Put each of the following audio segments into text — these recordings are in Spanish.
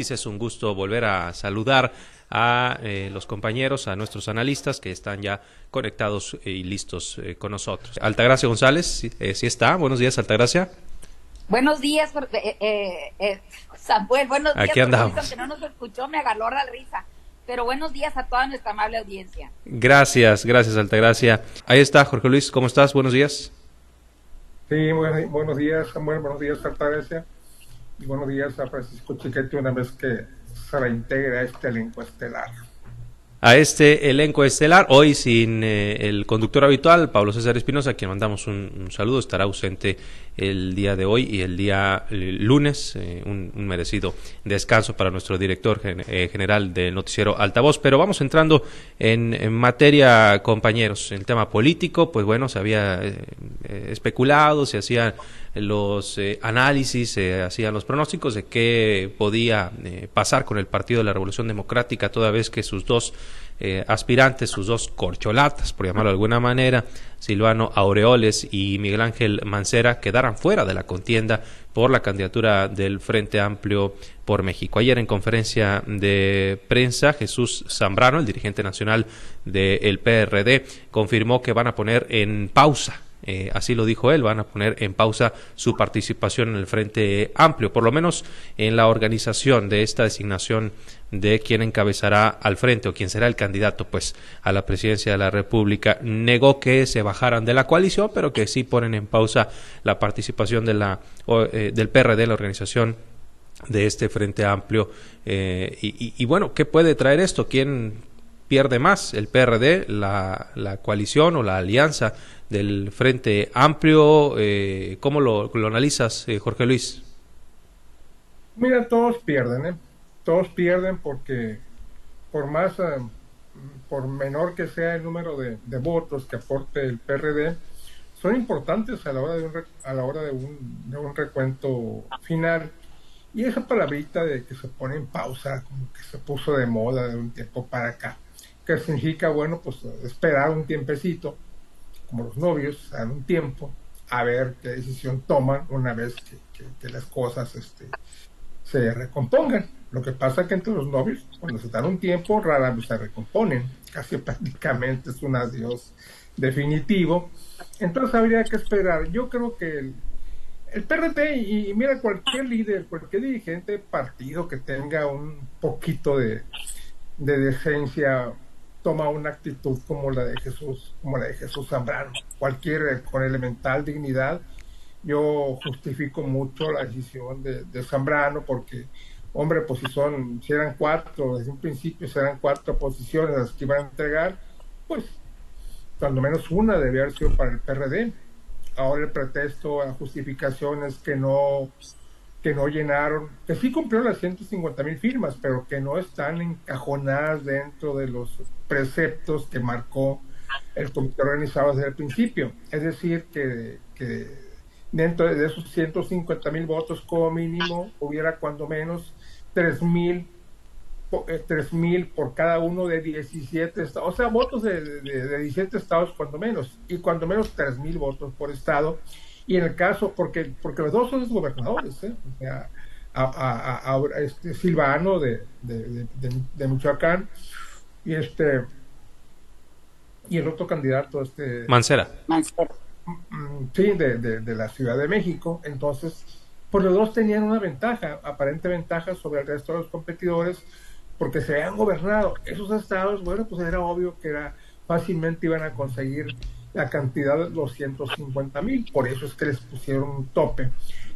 Es un gusto volver a saludar a eh, los compañeros, a nuestros analistas que están ya conectados y listos eh, con nosotros. Altagracia González, sí, eh, sí, está. Buenos días, Altagracia. Buenos días, eh, Samuel. Buenos días. Aquí andamos. Que no nos escuchó, me agarró la risa. Pero buenos días a toda nuestra amable audiencia. Gracias, gracias, Altagracia. Ahí está, Jorge Luis. ¿Cómo estás? Buenos días. Sí, buenos, días, Samuel. Buenos días, Altagracia buenos días a Francisco Chiquete una vez que se reintegra a este elenco estelar. A este elenco estelar, hoy sin eh, el conductor habitual, Pablo César Espinosa, quien mandamos un, saludo, estará ausente el día de hoy y el día el lunes, eh, un, un, merecido descanso para nuestro director gen, eh, general del noticiero Altavoz. Pero vamos entrando en, en materia, compañeros, el tema político, pues bueno, se había eh, especulado, se hacían los eh, análisis, se hacían los pronósticos de qué podía eh, pasar con el Partido de la Revolución Democrática, toda vez que sus dos eh, aspirantes, sus dos corcholatas, por llamarlo de alguna manera, Silvano Aureoles y Miguel Ángel Mancera, quedaran fuera de la contienda por la candidatura del Frente Amplio por México. Ayer en conferencia de prensa, Jesús Zambrano, el dirigente nacional del PRD, confirmó que van a poner en pausa eh, así lo dijo él, van a poner en pausa su participación en el Frente Amplio, por lo menos en la organización de esta designación de quien encabezará al frente o quien será el candidato pues a la presidencia de la República. Negó que se bajaran de la coalición pero que sí ponen en pausa la participación de la o, eh, del PRD la organización de este frente amplio. Eh, y, y, bueno qué puede traer esto quién pierde más el PRD la coalición o la alianza del Frente Amplio. Eh, ¿Cómo lo, analizas, eh, Jorge Luis? Mira, todos pierden, ¿eh? Todos pierden porque por más, eh, por menor que sea el número de, de, votos que aporte el PRD, son importantes a la hora de un, a la hora de un, de un recuento final. Y esa palabrita de que se pone en pausa, como que se puso de moda de un tiempo para acá, que significa, bueno, pues esperar un tiempecito como los novios, dan un tiempo a ver qué decisión toman una vez que las cosas este, se recompongan. Lo que pasa es que entre los novios, cuando se dan un tiempo, rara vez se recomponen. Casi prácticamente es un adiós definitivo. Entonces habría que esperar. Yo creo que el, el PRT, y, y, mira, cualquier líder, cualquier dirigente partido que tenga un poquito de, de decencia toma una actitud como la de Jesús, como la de Jesús Zambrano. Cualquier con elemental dignidad, yo justifico mucho la decisión de, de, Zambrano porque, hombre, pues si son, si eran cuatro, desde un principio si eran cuatro posiciones las que iban a entregar, pues cuando menos una debía haber sido para el PRD. Ahora el pretexto, la justificación es que no que no llenaron, que sí cumplieron las 150 mil firmas, pero que no están encajonadas dentro de los preceptos que marcó el comité organizado desde el principio. Es decir, que, que dentro de esos 150 mil votos como mínimo hubiera cuando menos 3 mil mil por cada uno de 17 estados, o sea, votos de, de, de 17 estados cuando menos, y cuando menos 3 mil votos por estado, y en el caso, porque, porque los dos son los gobernadores, ¿eh? o sea, a, a, a, a este Silvano de, de, de, Michoacán y este y el otro candidato este Mancera, Mancera. sí de, de, la Ciudad de México entonces pues los dos tenían una ventaja aparente ventaja sobre el resto de los competidores porque se habían gobernado esos estados bueno pues era obvio que era fácilmente iban a conseguir la cantidad de 250 mil, por eso es que les pusieron un tope,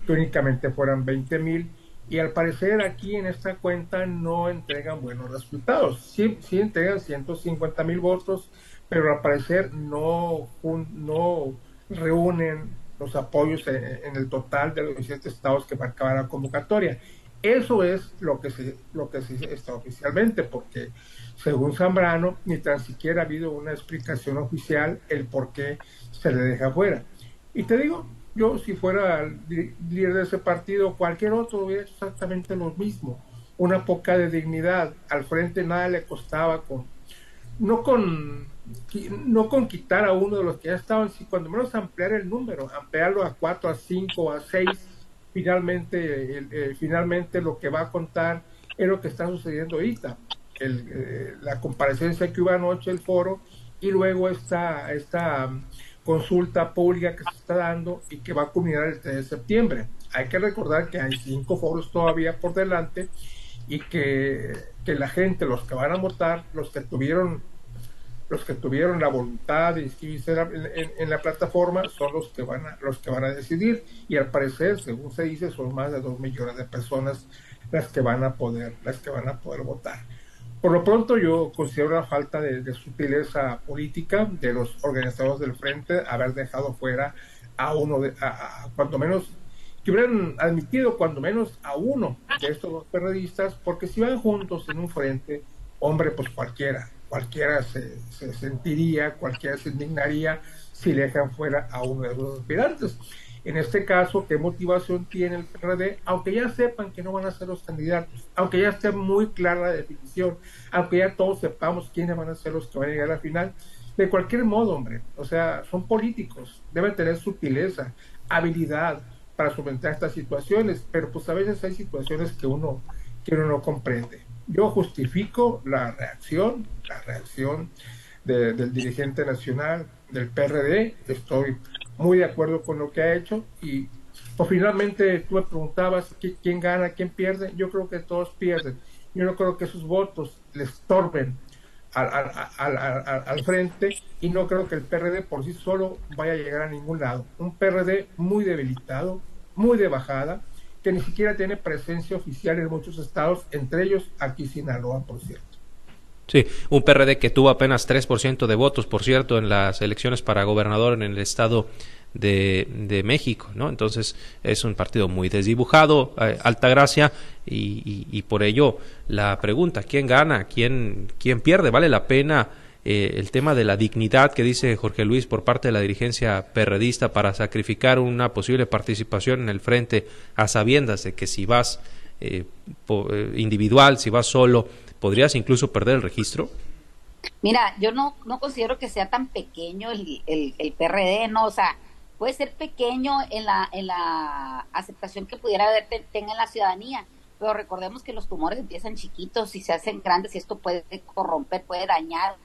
que únicamente fueran 20 mil, y al parecer aquí en esta cuenta no entregan buenos resultados, sí, sí entregan 150 mil votos, pero al parecer no, no reúnen los apoyos en, en, el total de los 17 estados que marcaba la convocatoria. Eso es lo que se, lo que se está oficialmente, porque según Zambrano, ni tan siquiera ha habido una explicación oficial el por qué se le deja fuera. Y te digo, yo si fuera líder de ese partido, cualquier otro hubiera exactamente lo mismo. Una poca de dignidad. Al frente nada le costaba con, no con, no con quitar a uno de los que ya estaban, sino cuando menos ampliar el número, ampliarlo a cuatro, a cinco, a seis. Finalmente, eh, finalmente lo que va a contar es lo que está sucediendo ahorita. El, eh, la comparecencia que hubo anoche, el foro, y luego esta, esta um, consulta pública que se está dando y que va a culminar el 3 de septiembre. Hay que recordar que hay cinco foros todavía por delante y que, que la gente, los que van a votar, los que tuvieron los que tuvieron la voluntad de inscribirse en, la plataforma son los que van a, los que van a decidir. Y al parecer según se dice son más de dos millones de personas las que van a poder las que van a poder votar. Por lo pronto yo considero la falta de, sutileza política de los organizadores del frente haber dejado fuera a uno de a, cuando menos que hubieran admitido cuando menos a uno de estos dos periodistas porque si van juntos en un frente hombre pues cualquiera cualquiera se, sentiría, cualquiera se indignaría si le dejan fuera a uno de los aspirantes. En este caso, ¿qué motivación tiene el PRD? Aunque ya sepan que no van a ser los candidatos, aunque ya esté muy clara la definición, aunque ya todos sepamos quiénes van a ser los que van a llegar a la final, de cualquier modo, hombre, o sea, son políticos, deben tener sutileza, habilidad para solventar estas situaciones, pero pues a veces hay situaciones que uno, que uno no comprende. Yo justifico la reacción, la reacción del dirigente nacional del PRD, estoy muy de acuerdo con lo que ha hecho y finalmente tú me preguntabas quién gana, quién pierde, yo creo que todos pierden. Yo no creo que sus votos les torben al, al, al, frente y no creo que el PRD por sí solo vaya a llegar a ningún lado. Un PRD muy debilitado, muy de bajada, que ni siquiera tiene presencia oficial en muchos estados, entre ellos aquí Sinaloa, por cierto. Sí, un PRD que tuvo apenas 3% de votos, por cierto, en las elecciones para gobernador en el estado de, de México, ¿no? Entonces es un partido muy desdibujado, alta gracia, y, y, por ello la pregunta, ¿quién gana? ¿Quién, quién pierde? ¿Vale la pena eh, el tema de la dignidad que dice Jorge Luis por parte de la dirigencia perredista para sacrificar una posible participación en el frente a sabiendas de que si vas eh, eh, individual, si vas solo, podrías incluso perder el registro? Mira, yo no, no considero que sea tan pequeño el, el, el PRD, no, o sea, puede ser pequeño en la, en la aceptación que pudiera haber la ciudadanía, pero recordemos que los tumores empiezan chiquitos y se hacen grandes y esto puede corromper, puede dañar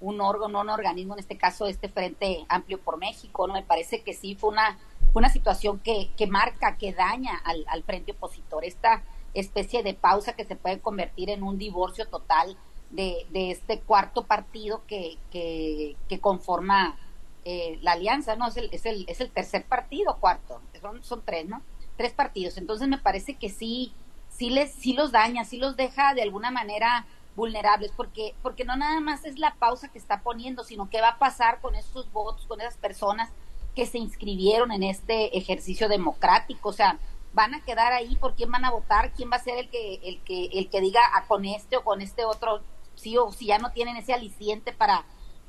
un, órgano, un organismo, en este caso este Frente Amplio por México, ¿no? Me parece que sí fue una, una situación que, que marca, que daña al, al frente opositor, esta especie de pausa que se puede convertir en un divorcio total de, de este cuarto partido que, que, que conforma eh, la alianza, ¿no? Es el, es, el, es el tercer partido, cuarto, son, son tres, ¿no? Tres partidos. Entonces me parece que sí, sí, les, sí los daña, sí los deja de alguna manera vulnerables, porque, porque no nada más es la pausa que está poniendo, sino qué va a pasar con esos votos, con esas personas que se inscribieron en este ejercicio democrático, o sea, van a quedar ahí por quién van a votar, quién va a ser el que, el que, el que diga ah, con este o con este otro, sí o si ya no tienen ese aliciente para,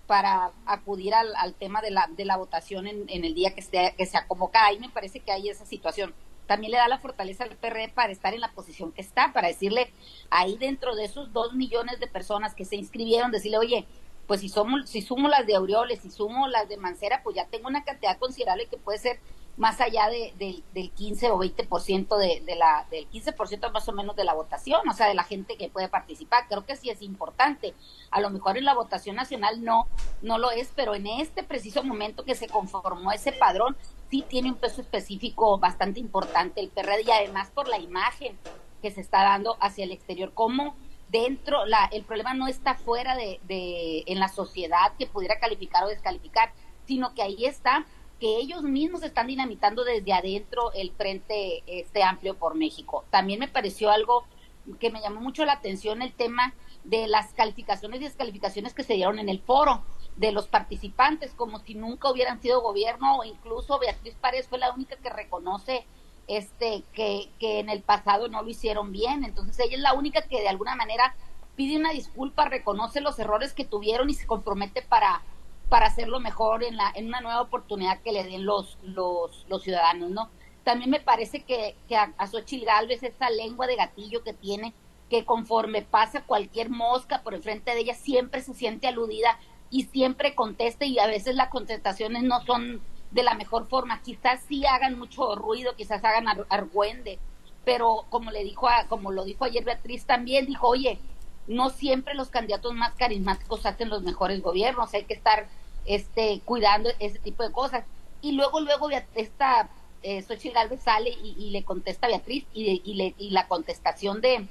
para acudir al, al tema de la, de la votación en, en el día que, esté, que sea convocada. Ahí me parece que hay esa situación también le da la fortaleza al PRD para estar en la posición que está, para decirle ahí dentro de esos dos millones de personas que se inscribieron, decirle, oye, pues si somos, si sumo las de Aureoles, si sumo las de Mancera, pues ya tengo una cantidad considerable que puede ser más allá de, del 15 o 20% de, de la, del 15% más o menos de la votación, o sea, de la gente que puede participar. Creo que sí es importante. A lo mejor en la votación nacional no, no lo es, pero en este preciso momento que se conformó ese padrón, sí tiene un peso específico bastante importante el PRD y además por la imagen que se está dando hacia el exterior, como dentro, la, el problema no está fuera de, de, en la sociedad que pudiera calificar o descalificar, sino que ahí está que ellos mismos están dinamitando desde adentro el frente este amplio por México. También me pareció algo que me llamó mucho la atención el tema de las calificaciones y descalificaciones que se dieron en el foro de los participantes, como si nunca hubieran sido gobierno, o incluso Beatriz Párez fue la única que reconoce este que, que en el pasado no lo hicieron bien. Entonces ella es la única que de alguna manera pide una disculpa, reconoce los errores que tuvieron y se compromete para para hacerlo mejor en, la, en una nueva oportunidad que le den los, los, ciudadanos, ¿no? También me parece que, que a, a Xochitl Galvez esa lengua de gatillo que tiene, que conforme pasa cualquier mosca por enfrente de ella, siempre se siente aludida y siempre contesta y a veces las contestaciones no son de la mejor forma. Quizás sí hagan mucho ruido, quizás hagan argüende, pero como le dijo a, como lo dijo ayer Beatriz también, dijo, oye, no siempre los candidatos más carismáticos hacen los mejores gobiernos, hay que estar este, cuidando ese tipo de cosas. Y luego, luego esta eh, Xochitl Galvez sale y, le contesta a Beatriz y, y, le, y la contestación de,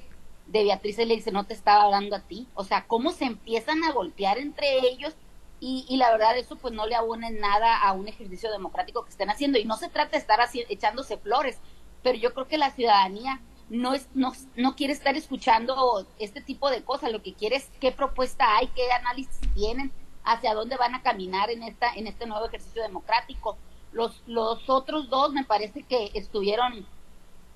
de Beatriz le dice, no te estaba hablando a ti. O sea, cómo se empiezan a golpear entre ellos y, y la verdad eso pues no le abona nada a un ejercicio democrático que estén haciendo. Y no se trata de estar echándose flores, pero yo creo que la ciudadanía no, es, no, no quiere estar escuchando este tipo de cosas, lo que quiere es qué propuesta hay, qué análisis tienen, hacia dónde van a caminar en, esta, en este nuevo ejercicio democrático. Los, los otros dos me parece que estuvieron,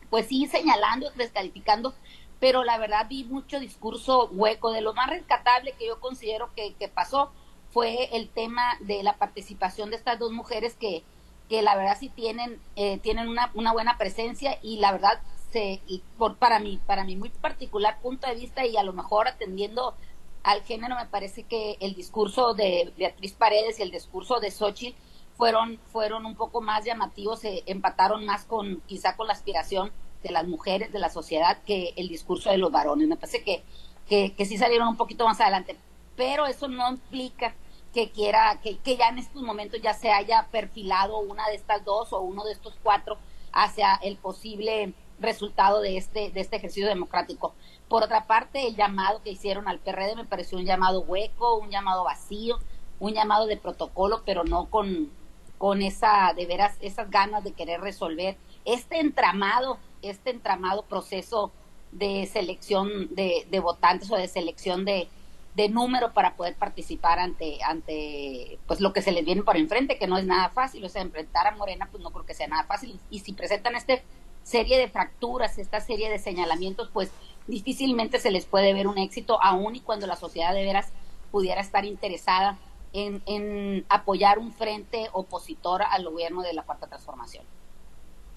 pues sí, señalando, descalificando, pero la verdad vi mucho discurso hueco. De lo más rescatable que yo considero que, que pasó fue el tema de la participación de estas dos mujeres que, que la verdad sí tienen, eh, tienen una, una buena presencia y la verdad se, y por, para mí, para mi muy particular punto de vista y a lo mejor atendiendo al género, me parece que el discurso de Beatriz Paredes y el discurso de Xochitl fueron, fueron un poco más llamativos, se empataron más con, quizá con la aspiración de las mujeres, de la sociedad, que el discurso de los varones. Me parece que, que, que sí salieron un poquito más adelante, pero eso no implica que quiera, que, que ya en estos momentos ya se haya perfilado una de estas dos o uno de estos cuatro hacia el posible resultado de este, de este ejercicio democrático. Por otra parte, el llamado que hicieron al PRD me pareció un llamado hueco, un llamado vacío, un llamado de protocolo, pero no con, con esa, de veras, esas ganas de querer resolver este entramado, este entramado proceso de selección de, votantes o de selección de, de número para poder participar ante ante pues lo que se les viene por enfrente que no es nada fácil. O sea enfrentar a Morena pues no creo que sea nada fácil. Y si presentan esta serie de fracturas esta serie de señalamientos pues difícilmente se les puede ver un éxito aún y cuando la sociedad de veras pudiera estar interesada en, en apoyar un frente opositor al gobierno de la cuarta transformación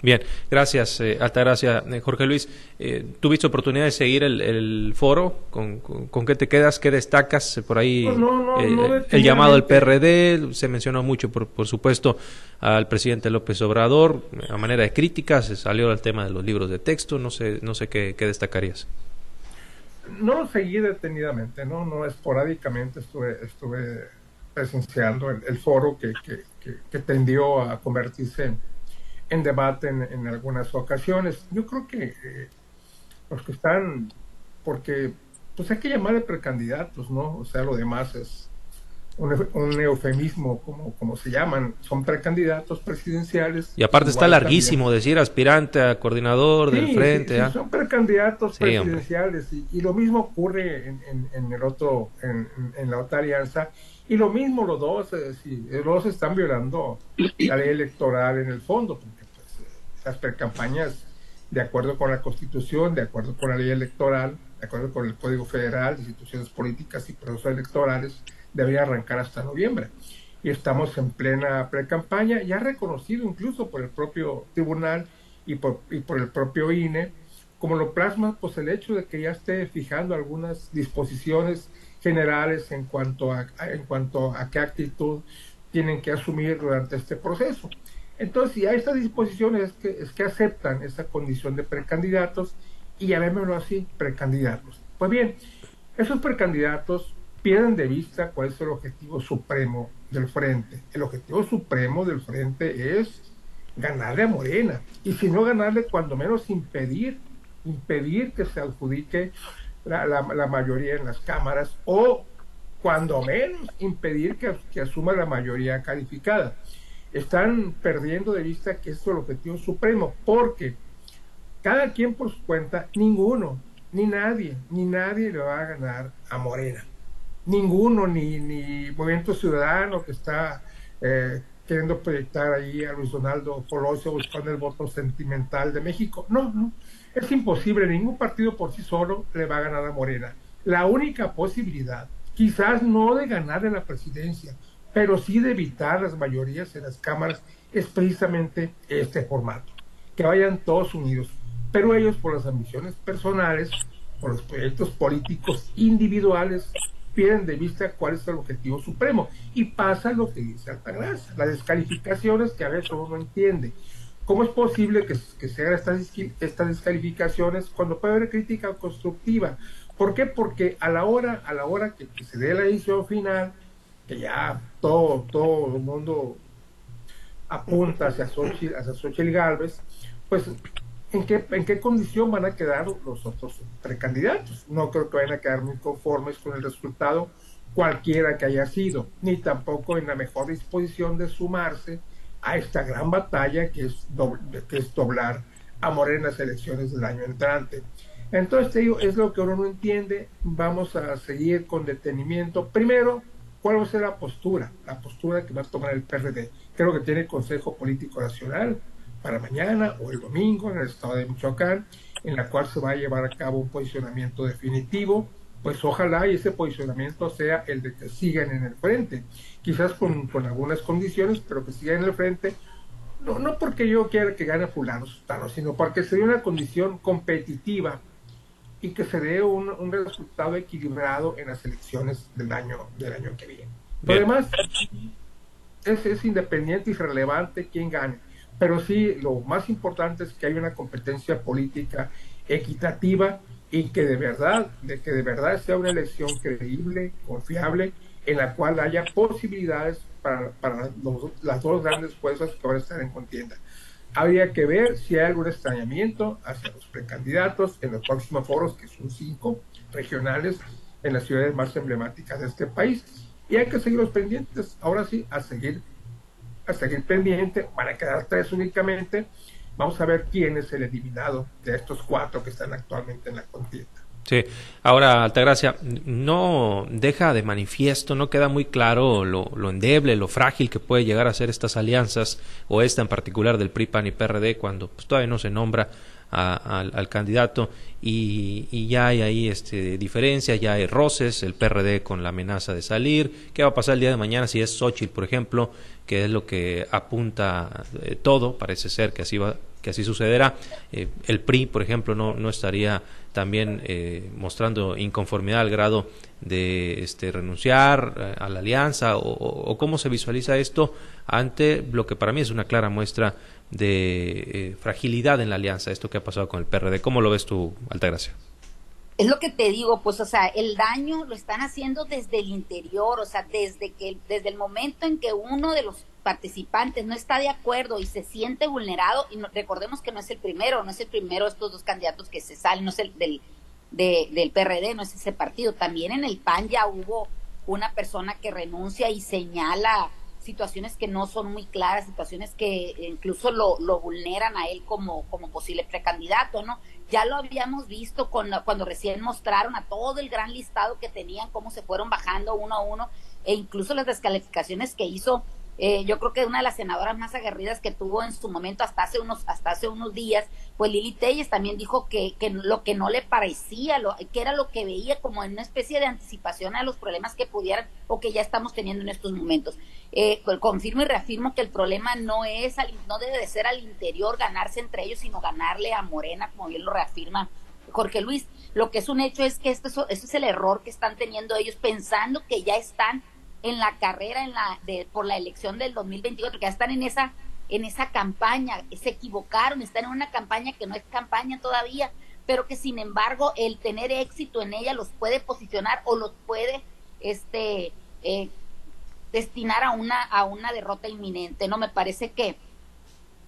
Bien, gracias, eh, gracias, eh, Jorge Luis. Eh, ¿Tuviste oportunidad de seguir el, foro? ¿Con, con, qué te quedas? ¿Qué destacas por ahí? Pues el llamado al PRD, se mencionó mucho, por, por supuesto, al presidente López Obrador, a manera de crítica, se salió el tema de los libros de texto, no sé, no sé qué, qué destacarías. No lo seguí detenidamente, no, no esporádicamente estuve, estuve presenciando el, foro que, que, que tendió a convertirse en en debate en, algunas ocasiones. Yo creo que eh, los que están, porque pues hay que llamar de precandidatos, ¿no? O sea, lo demás es un, eufemismo, como, como se llaman, son precandidatos presidenciales. Y aparte está larguísimo decir aspirante a coordinador del frente. Sí, ¿ah? son precandidatos presidenciales y, y, lo mismo ocurre en, en, el otro, en, en, la otra alianza. Y lo mismo los dos, eh, los dos están violando la ley electoral en el fondo, las precampañas de acuerdo con la Constitución, de acuerdo con la ley electoral, de acuerdo con el Código Federal de Instituciones Políticas y Procesos Electorales, debería arrancar hasta noviembre. Y estamos en plena precampaña, ya reconocido incluso por el propio tribunal y por, y por el propio INE, como lo plasma pues el hecho de que ya esté fijando algunas disposiciones generales en cuanto a, en cuanto a qué actitud tienen que asumir durante este proceso. Entonces, hay estas disposiciones es que, es que aceptan esa condición de precandidatos y llamémoslo así, precandidatos. Pues bien, esos precandidatos pierden de vista cuál es el objetivo supremo del frente. El objetivo supremo del frente es ganarle a Morena. Y si no ganarle, cuando menos impedir, impedir que se adjudique la, la, mayoría en las cámaras o cuando menos impedir que asuma la mayoría calificada están perdiendo de vista que es el objetivo supremo, porque cada quien por su cuenta, ninguno, ni nadie, ni nadie le va a ganar a Morena. Ninguno, ni, ni Movimiento Ciudadano que está eh, queriendo proyectar ahí a Luis Donaldo Colosio buscando el voto sentimental de México. No, no, es imposible, ningún partido por sí solo le va a ganar a Morena. La única posibilidad, quizás no de ganar en la presidencia, pero sí de evitar las mayorías en las cámaras es precisamente este formato, que vayan todos unidos, pero ellos por las ambiciones personales, por los proyectos políticos individuales, pierden de vista cuál es el objetivo supremo y pasa lo que dice Altagracia, las descalificaciones que a veces uno no entiende. ¿Cómo es posible que, que se hagan estas, estas descalificaciones cuando puede haber crítica constructiva? ¿Por qué? Porque a la hora, a la hora que, se dé la edición final, que ya todo, todo el mundo apunta hacia Xochitl, hacia Xochitl Galvez, pues ¿en qué, ¿en qué condición van a quedar los otros precandidatos? No creo que vayan a quedar muy conformes con el resultado, cualquiera que haya sido, ni tampoco en la mejor disposición de sumarse a esta gran batalla que es, que es doblar a Morena en las elecciones del año entrante. Entonces, te digo, es lo que uno no entiende. Vamos a seguir con detenimiento. Primero, ¿cuál va a ser la postura? La postura que va a tomar el PRD. Creo que tiene Consejo Político Nacional para mañana o el domingo en el estado de Michoacán, en la cual se va a llevar a cabo un posicionamiento definitivo. Pues ojalá y ese posicionamiento sea el de que sigan en el frente, quizás con, con algunas condiciones, pero que sigan en el frente, no, no porque yo quiera que gane fulano, sino porque sería una condición competitiva y que se dé un, un, resultado equilibrado en las elecciones del año del año que viene. Además, es, es independiente y relevante quién gane, pero sí lo más importante es que hay una competencia política equitativa y que de verdad, de que de verdad sea una elección creíble, confiable, en la cual haya posibilidades para, para las dos grandes fuerzas que van a estar en contienda habría que ver si hay algún extrañamiento hacia los precandidatos en los próximos foros, que son cinco regionales en las ciudades más emblemáticas de este país. Y hay que seguir los pendientes, ahora sí, a seguir, a seguir pendiente, van a quedar tres únicamente. Vamos a ver quién es el eliminado de estos cuatro que están actualmente en la contienda. Sí, ahora Altagracia, no deja de manifiesto, no queda muy claro lo, lo, endeble, lo frágil que puede llegar a ser estas alianzas, o esta en particular del PRI, PAN y PRD, cuando pues, todavía no se nombra al, candidato y, ya hay ahí este, diferencias, ya hay roces, el PRD con la amenaza de salir, qué va a pasar el día de mañana si es Xochitl, por ejemplo, que es lo que apunta eh, todo, parece ser que así va, que así sucederá. Eh, el PRI, por ejemplo, no, no estaría también eh, mostrando inconformidad al grado de este, renunciar eh, a la alianza o, cómo se visualiza esto ante lo que para mí es una clara muestra de fragilidad en la alianza, esto que ha pasado con el PRD. ¿Cómo lo ves tú, Altagracia? Es lo que te digo, pues, o sea, el daño lo están haciendo desde el interior, o sea, desde que, desde el momento en que uno de los participantes no está de acuerdo y se siente vulnerado, y recordemos que no es el primero, no es el primero de estos dos candidatos que se salen, no es el del, del PRD, no es ese partido, también en el PAN ya hubo una persona que renuncia y señala situaciones que no son muy claras, situaciones que incluso lo, lo vulneran a él como, posible precandidato, ¿no? Ya lo habíamos visto con, cuando recién mostraron a todo el gran listado que tenían, cómo se fueron bajando uno a uno, e incluso las descalificaciones que hizo eh, yo creo que una de las senadoras más aguerridas que tuvo en su momento hasta hace unos hasta hace unos días, pues Lili Telles también dijo que, que lo que no le parecía, lo, que era lo que veía como en una especie de anticipación a los problemas que pudieran o que ya estamos teniendo en estos momentos. Eh, pues, confirmo y reafirmo que el problema no es no debe de ser al interior ganarse entre ellos, sino ganarle a Morena, como bien lo reafirma Jorge Luis. Lo que es un hecho es que esto, eso es el error que están teniendo ellos pensando que ya están en la carrera en la de, por la elección del 2024, que ya están en esa en esa campaña, se equivocaron, están en una campaña que no es campaña todavía, pero que sin embargo el tener éxito en ella los puede posicionar o los puede este eh, destinar a una a una derrota inminente. No me parece que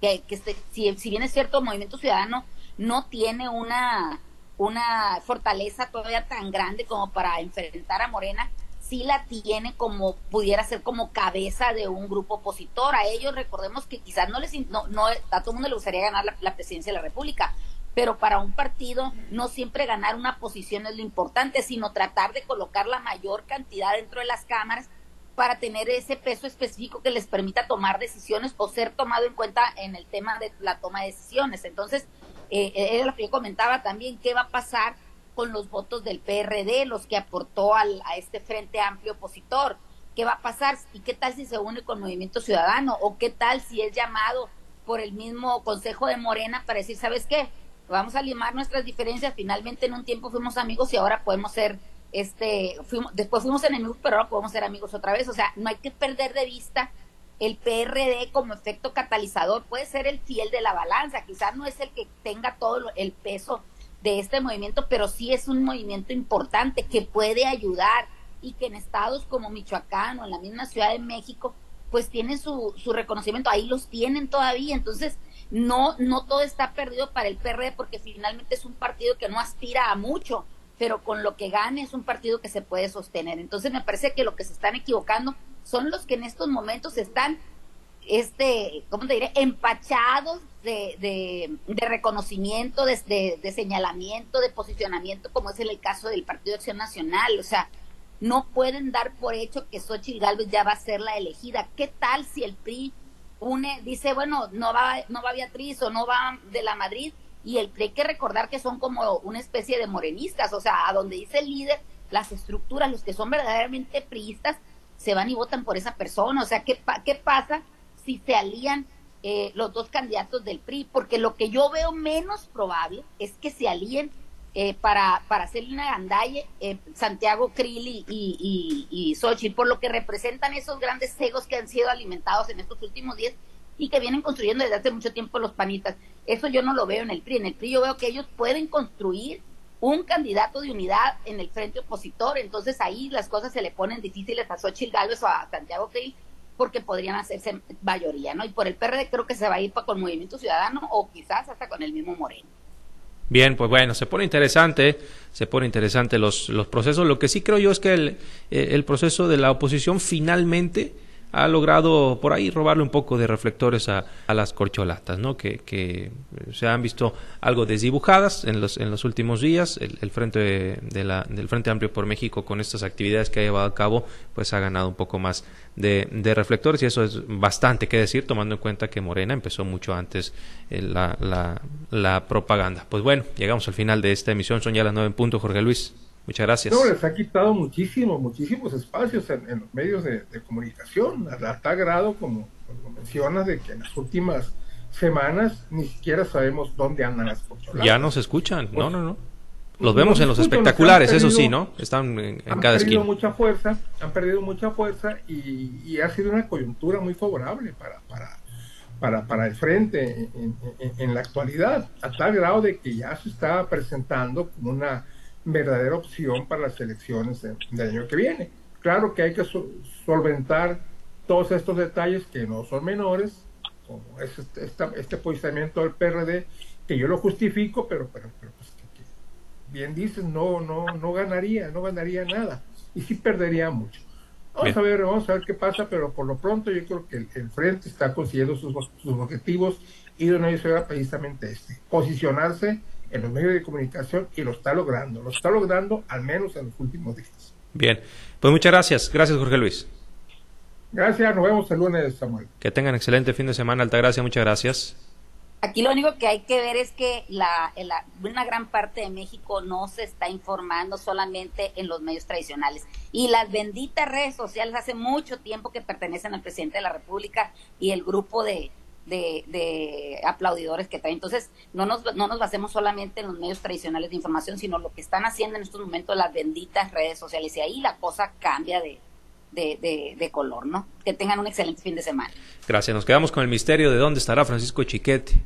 que, que si, si bien es cierto, el Movimiento Ciudadano no tiene una una fortaleza todavía tan grande como para enfrentar a Morena, sí la tiene como pudiera ser como cabeza de un grupo opositor. A ellos recordemos que quizás no les no, no a todo el mundo le gustaría ganar la, presidencia de la República, pero para un partido no siempre ganar una posición es lo importante, sino tratar de colocar la mayor cantidad dentro de las cámaras para tener ese peso específico que les permita tomar decisiones o ser tomado en cuenta en el tema de la toma de decisiones. Entonces, eh, era lo que yo comentaba también, ¿qué va a pasar con los votos del PRD, los que aportó al, a este frente amplio opositor. ¿Qué va a pasar? ¿Y qué tal si se une con Movimiento Ciudadano? ¿O qué tal si es llamado por el mismo Consejo de Morena para decir, ¿sabes qué? Vamos a limar nuestras diferencias. Finalmente en un tiempo fuimos amigos y ahora podemos ser, este, fuimos, después fuimos enemigos, pero ahora podemos ser amigos otra vez. O sea, no hay que perder de vista el PRD como efecto catalizador puede ser el fiel de la balanza, quizás no es el que tenga todo el peso de este movimiento, pero sí es un movimiento importante que puede ayudar y que en estados como Michoacán o en la misma Ciudad de México, pues tienen su, su reconocimiento, ahí los tienen todavía, entonces no, no todo está perdido para el PRD porque finalmente es un partido que no aspira a mucho, pero con lo que gane es un partido que se puede sostener. Entonces me parece que lo que se están equivocando son los que en estos momentos están, este, ¿cómo te diré?, empachados de, de, de reconocimiento, de, de, señalamiento, de posicionamiento, como es el caso del Partido de Acción Nacional. O sea, no pueden dar por hecho que Xochitl Gálvez ya va a ser la elegida. ¿Qué tal si el PRI une, dice, bueno, no va, no va Beatriz o no va de la Madrid, y el hay que recordar que son como una especie de morenistas, o sea, a donde dice el líder, las estructuras, los que son verdaderamente priistas, se van y votan por esa persona, o sea, ¿qué, qué pasa si se alían eh, los dos candidatos del PRI? Porque lo que yo veo menos probable es que se alíen eh, para, para hacer una gandalle eh, Santiago Krill y, y, y, Xochitl, por lo que representan esos grandes egos que han sido alimentados en estos últimos días y que vienen construyendo desde hace mucho tiempo los panitas. Eso yo no lo veo en el PRI. En el PRI yo veo que ellos pueden construir un candidato de unidad en el frente opositor. Entonces ahí las cosas se le ponen difíciles a Xochitl Gálvez o a Santiago Krill porque podrían hacerse mayoría, ¿no? Y por el PRD creo que se va a ir para con Movimiento Ciudadano o quizás hasta con el mismo Moreno. Bien, pues bueno, se pone interesante, se pone interesante los, los procesos. Lo que sí creo yo es que el, eh, el proceso de la oposición finalmente ha logrado por ahí robarle un poco de reflectores a, a las corcholatas, ¿no? Que, que, se han visto algo desdibujadas en los, en los últimos días. El, el frente de, la, del Frente Amplio por México con estas actividades que ha llevado a cabo, pues ha ganado un poco más de, de reflectores y eso es bastante que decir, tomando en cuenta que Morena empezó mucho antes eh, la, la, la propaganda. Pues bueno, llegamos al final de esta emisión. Son ya las nueve en punto, Jorge Luis. Muchas gracias. No, les ha quitado muchísimos, muchísimos espacios en, en los medios de, de comunicación, a, tal grado, como, como, mencionas, de que en las últimas semanas ni siquiera sabemos dónde andan las corcholatas. Ya no se escuchan, no, no, no. Los vemos no en los espectaculares, perdido, eso sí, ¿no? Están en, en han cada perdido esquina. mucha fuerza, han perdido mucha fuerza y, y, ha sido una coyuntura muy favorable para, para, para, para el frente en, en, en, la actualidad, a tal grado de que ya se está presentando como una verdadera opción para las elecciones del de año que viene. Claro que hay que so solventar todos estos detalles que no son menores, como es este, esta, este posicionamiento del PRD, que yo lo justifico, pero, pero, pero pues, que, que bien dices, no, no, no ganaría, no ganaría nada, y sí perdería mucho. Vamos Bien. a ver, vamos a ver qué pasa, pero por lo pronto yo creo que el, el Frente está consiguiendo sus, sus objetivos y de una vez era precisamente este, posicionarse en los medios de comunicación y lo está logrando, lo está logrando al menos en los últimos días. Bien, pues muchas gracias, gracias Jorge Luis. Gracias, nos vemos el lunes, Samuel. Que tengan excelente fin de semana, Altagracia, muchas gracias. Aquí lo único que hay que ver es que la, la, una gran parte de México no se está informando solamente en los medios tradicionales. Y las benditas redes sociales hace mucho tiempo que pertenecen al presidente de la República y el grupo de, de, de, aplaudidores que trae. Entonces, no nos, no nos basemos solamente en los medios tradicionales de información, sino lo que están haciendo en estos momentos las benditas redes sociales. Y ahí la cosa cambia de, de, de, de, color, ¿no? Que tengan un excelente fin de semana. Gracias. Nos quedamos con el misterio de dónde estará Francisco Chiquete,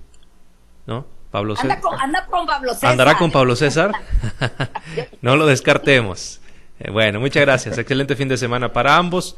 ¿no? Pablo César. Anda con, anda con Pablo César. ¿Andará con Pablo César? no lo descartemos. Eh, bueno, muchas gracias. Excelente fin de semana para ambos.